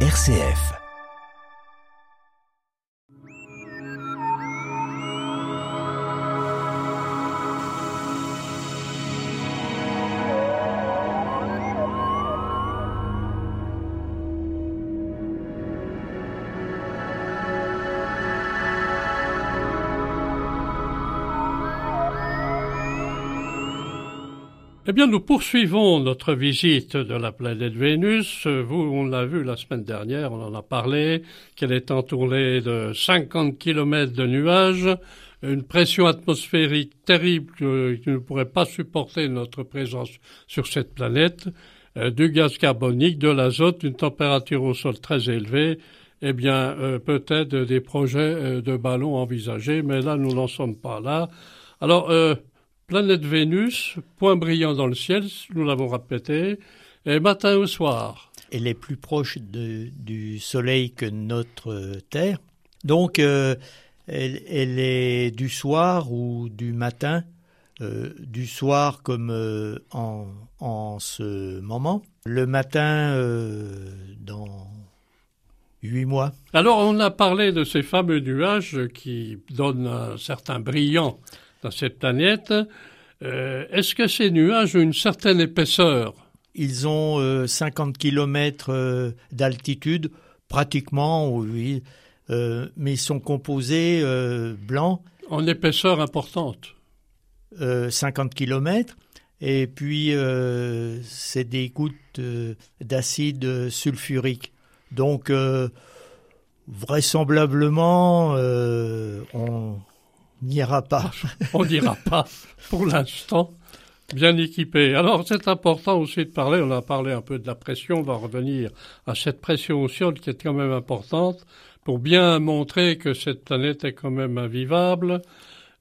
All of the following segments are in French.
RCF. Eh bien, nous poursuivons notre visite de la planète Vénus. Vous, on l'a vu la semaine dernière, on en a parlé, qu'elle est entourée de 50 km de nuages, une pression atmosphérique terrible qui ne pourrait pas supporter notre présence sur cette planète, euh, du gaz carbonique, de l'azote, une température au sol très élevée, eh bien, euh, peut-être des projets euh, de ballons envisagés, mais là, nous n'en sommes pas là. Alors, Planète Vénus, point brillant dans le ciel, nous l'avons répété, et matin au soir. Elle est plus proche du Soleil que notre Terre. Donc, euh, elle, est du soir ou du matin, euh, du soir comme euh, en, en, ce moment. Le matin, dans huit mois. Alors, on a parlé de ces fameux nuages qui donnent un certain brillant cette planète. Euh, est-ce que ces nuages ont une certaine épaisseur? Ils ont 50 euh, km euh, d'altitude, pratiquement, oui, mais ils sont composés blancs. En épaisseur importante 50 km. Et puis, c'est des gouttes d'acide sulfurique. Donc, vraisemblablement, on n'ira pas. On n'ira pas pour l'instant. Bien équipé. Alors c'est important aussi de parler, on a parlé un peu de la pression, on va revenir à cette pression au sol qui est quand même importante pour bien montrer que cette planète est quand même invivable,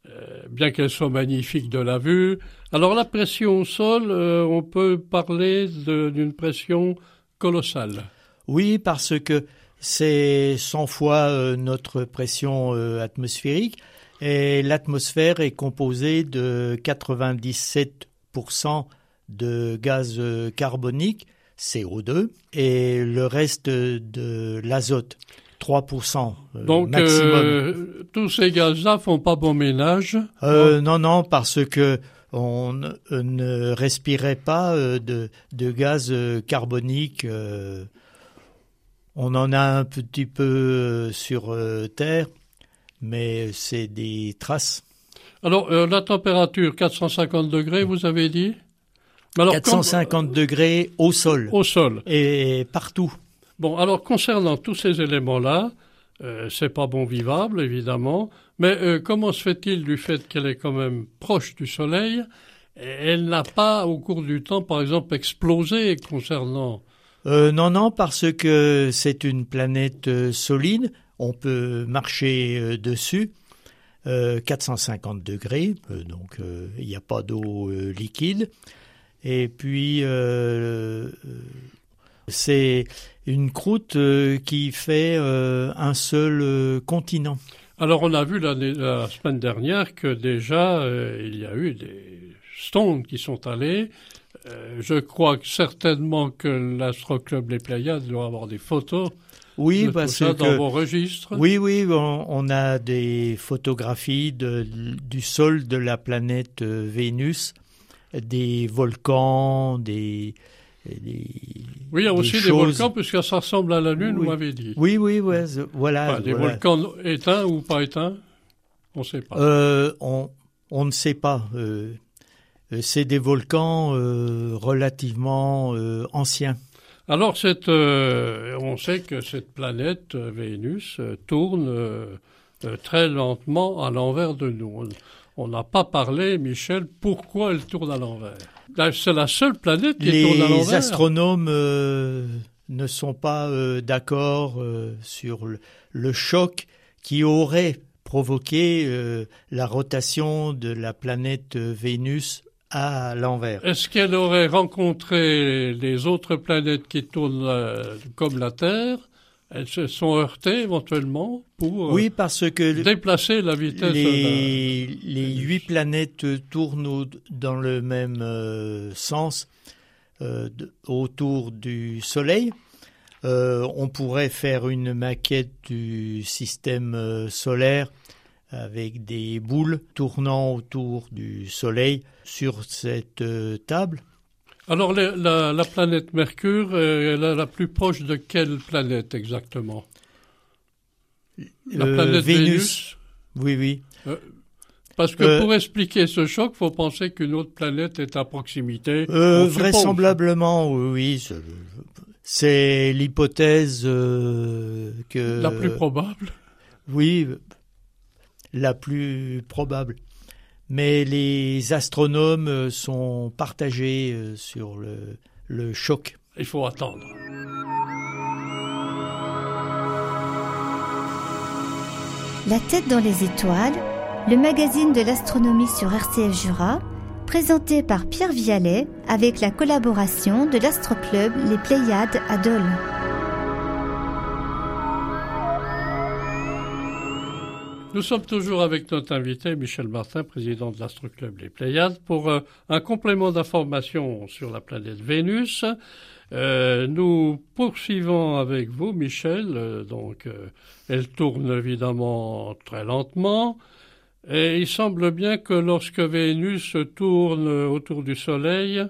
euh, bien qu'elle soit magnifique de la vue. Alors la pression au sol, euh, on peut parler d'une pression colossale. Oui, parce que c'est 100 fois euh, notre pression atmosphérique. Et l'atmosphère est composée de 97% de gaz carbonique, CO2, et le reste de l'azote. 3% euh, Donc, maximum. Euh, tous ces gaz-là font pas bon ménage euh, Non, non, parce que on ne respirait pas de, de gaz carbonique. on en a un petit peu sur Terre, mais c'est des traces. Alors, euh, la température, 450 degrés, vous avez dit alors, 450 degrés au sol. Au sol. Et partout. Bon, alors concernant tous ces éléments-là, euh, c'est pas bon vivable, évidemment, mais euh, comment se fait-il du fait qu'elle est quand même proche du Soleil Elle n'a pas, au cours du temps, par exemple, explosé concernant... non, non, parce que c'est une planète solide, on peut marcher euh, dessus. 450 euh, degrés, euh, donc il n'y a pas d'eau liquide. Et puis, c'est une croûte qui fait un seul continent. Alors, on a vu la, la semaine dernière que déjà, il y a eu des stones qui sont allés. je crois certainement que l'Astroclub Les Pléiades doit avoir des photos oui, parce ça que dans vos registres? Oui, oui, on, a des photographies de, du sol de la planète euh, Vénus, des volcans, des, oui, il y a aussi des volcans, puisque ça ressemble à la Lune, vous m'avez dit. Oui, oui, voilà. des volcans éteints ou pas éteints? On ne sait pas. Euh, on, on, ne sait pas. Euh, c'est des volcans relativement anciens. Alors, euh, on sait que cette planète euh, Vénus euh, tourne très lentement à l'envers de nous. On n'a pas parlé, Michel, pourquoi elle tourne à l'envers? C'est la seule planète qui tourne à l'envers. Les astronomes ne sont pas d'accord sur le, choc qui aurait provoqué la rotation de la planète Vénus à l'envers. Est-ce qu'elle aurait rencontré les autres planètes qui tournent euh, comme la Terre? Elles se sont heurtées éventuellement pour euh, oui, parce que déplacer la vitesse Les, les huit planètes tournent dans le même euh, sens autour du Soleil. on pourrait faire une maquette du système solaire avec des boules tournant autour du Soleil sur cette table. Alors la, planète Mercure est la, plus proche de quelle planète exactement? La planète Vénus. Oui, oui. Parce que euh, pour expliquer ce choc, il faut penser qu'une autre planète est à proximité. Euh, vraisemblablement, oui. C'est l'hypothèse euh, que... La plus probable Oui, la plus probable. Mais les astronomes sont partagés sur le, le choc. Il faut attendre. La tête dans les étoiles le magazine de l'astronomie sur RCF Jura, présenté par Pierre Vialet avec la collaboration de l'astroclub Les Pléiades à Dole. Nous sommes toujours avec notre invité Michel Martin, président de l'Astroclub Les Pléiades, pour euh, un complément d'information sur la planète Vénus. Euh, nous poursuivons avec vous, Michel. Euh, donc, elle tourne évidemment très lentement. Et il semble bien que lorsque Vénus tourne autour du Soleil,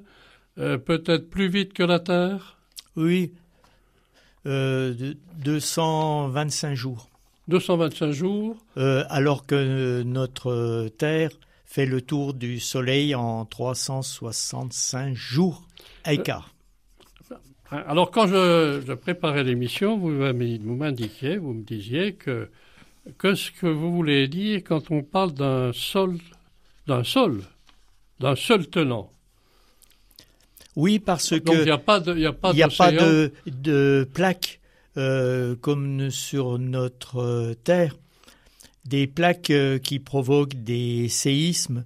peut-être plus vite que la Terre? Oui, euh, 225 jours. 225 jours. Euh, Alors que notre Terre fait le tour du Soleil en 365 jours. À écart. Alors quand je, je préparais l'émission, vous m'indiquiez, vous me disiez que Qu'est-ce que vous voulez dire quand on parle d'un sol, d'un sol, d'un seul tenant. Oui, parce que il n'y a pas de, y a pas, y a pas de, de plaques euh, comme sur notre euh, Terre, des plaques euh, qui provoquent des séismes.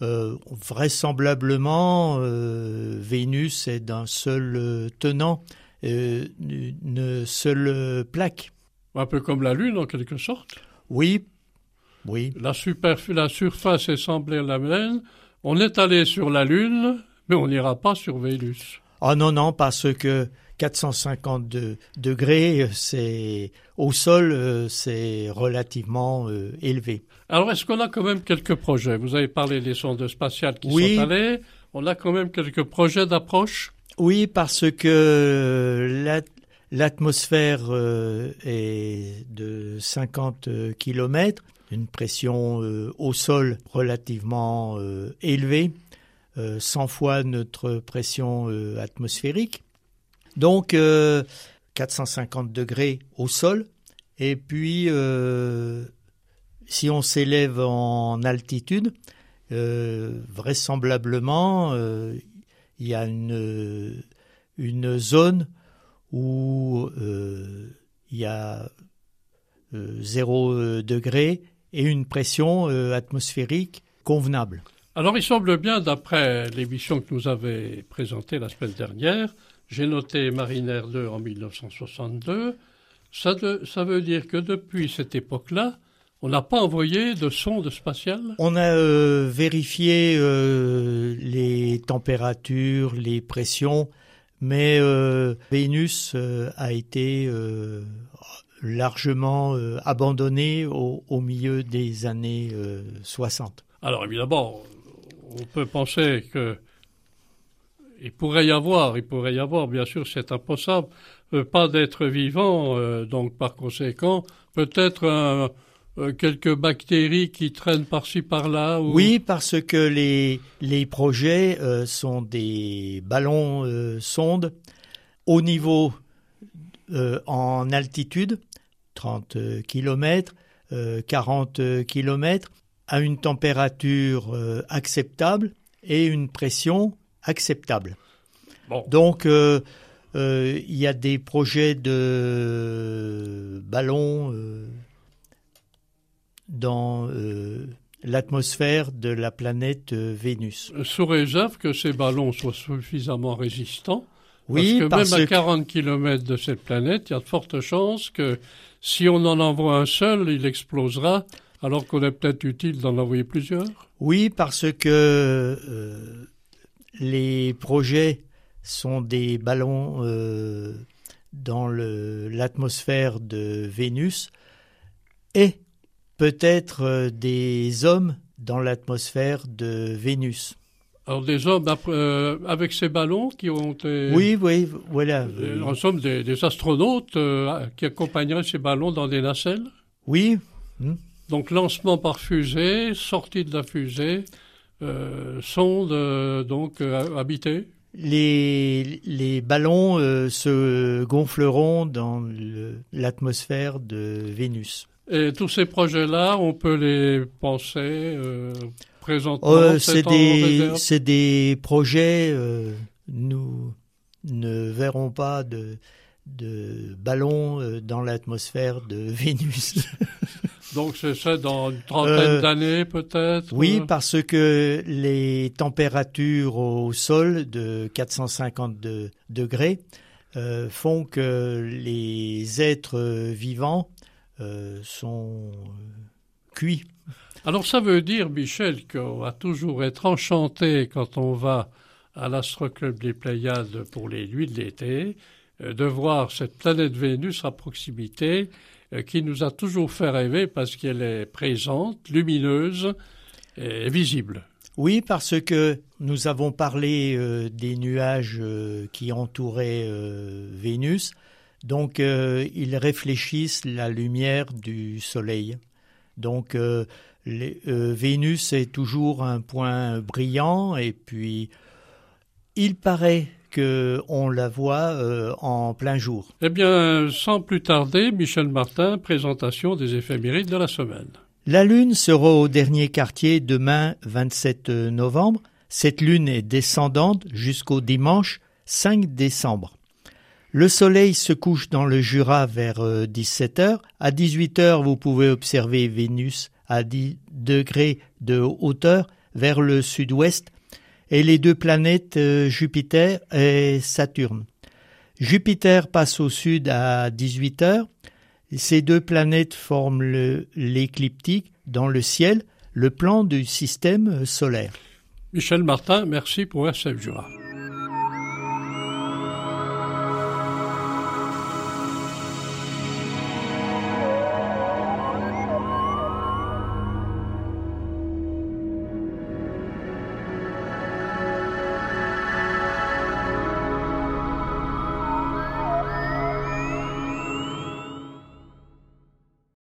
vraisemblablement, Vénus est d'un seul tenant, une seule plaque. Un peu comme la Lune, en quelque sorte. Oui, oui. La, la surface est semblée la même. On est allé sur la Lune, mais on n'ira pas sur Vénus. Ah non, non, parce que 452 degrés, c'est au sol, euh, c'est relativement euh, élevé. Alors, est-ce qu'on a quand même quelques projets? Vous avez parlé des sondes spatiales qui sont allées. On a quand même quelques projets d'approche? Oui, parce que la, L'atmosphère euh, est de 50 km, une pression euh, au sol relativement euh, élevée, 100 fois notre pression atmosphérique. Donc 450 degrés au sol. Et puis, si on s'élève en altitude, vraisemblablement, il y a une, zone où euh, il y a 0 euh, degré et une pression euh, atmosphérique convenable. Alors il semble bien, d'après l'émission que nous avez présentée la semaine dernière, j'ai noté Mariner 2 en 1962, ça, ça veut dire que depuis cette époque-là, on n'a pas envoyé de sonde spatiale? On a vérifié les températures, les pressions mais euh, Vénus euh, a été euh, largement abandonnée au, milieu des années 60. Alors évidemment, on peut penser que il pourrait y avoir, il pourrait y avoir, bien sûr, c'est impossible, pas d'être vivant, donc par conséquent, peut-être euh, quelques bactéries qui traînent par-ci par-là Oui, parce que les, les projets euh, sont des ballons euh, sondes. Au niveau en altitude, 30 km, 40 km, à une température acceptable et une pression acceptable. Donc, il y a des projets de ballons dans euh, l'atmosphère de la planète euh, Vénus. Sous réserve que ces ballons soient suffisamment résistants? Oui, parce que même à 40 km de cette planète, il y a de fortes chances que si on en envoie un seul, il explosera, alors qu'on est peut-être utile d'en envoyer plusieurs? Oui, parce que euh, les projets sont des ballons dans l'atmosphère de Vénus et peut-être des hommes dans l'atmosphère de Vénus. Alors des hommes euh, avec ces ballons qui ont été... Oui, oui, voilà. Euh, en somme, des, astronautes euh, qui accompagneraient ces ballons dans des nacelles Oui. Donc lancement par fusée, sortie de la fusée, sonde donc habitée les, les ballons se gonfleront dans l'atmosphère de Vénus. Et tous ces projets-là, on peut les penser présentement euh, C'est des, c'est des projets. Euh, nous ne verrons pas de de ballons euh, dans l'atmosphère de Vénus. Donc c'est ça dans une trentaine d'années peut-être Oui, parce que les températures au sol de 452 degrés font que les êtres vivants sont cuits. Alors ça veut dire, Michel, qu'on va toujours être enchanté quand on va à l'Astroclub des Pléiades pour les nuits de l'été, euh, de voir cette planète Vénus à proximité euh, qui nous a toujours fait rêver parce qu'elle est présente, lumineuse et visible. Oui, parce que nous avons parlé euh, des nuages qui entouraient Vénus, donc ils réfléchissent la lumière du Soleil. Donc euh, Vénus est toujours un point brillant et puis il paraît qu'on la voit euh, en plein jour. Eh bien, sans plus tarder, Michel Martin, présentation des éphémérides de la semaine. La Lune sera au dernier quartier demain 27 novembre. Cette Lune est descendante jusqu'au dimanche 5 décembre. Le soleil se couche dans le Jura vers 17h. Euh, à 18h, vous pouvez observer Vénus à 10 degrés de hauteur vers le sud-ouest et les deux planètes euh, Jupiter et Saturne. Jupiter passe au sud à 18 heures. Ces deux planètes forment l'écliptique dans le ciel, le plan du système solaire. Michel Martin, merci pour SF Jura.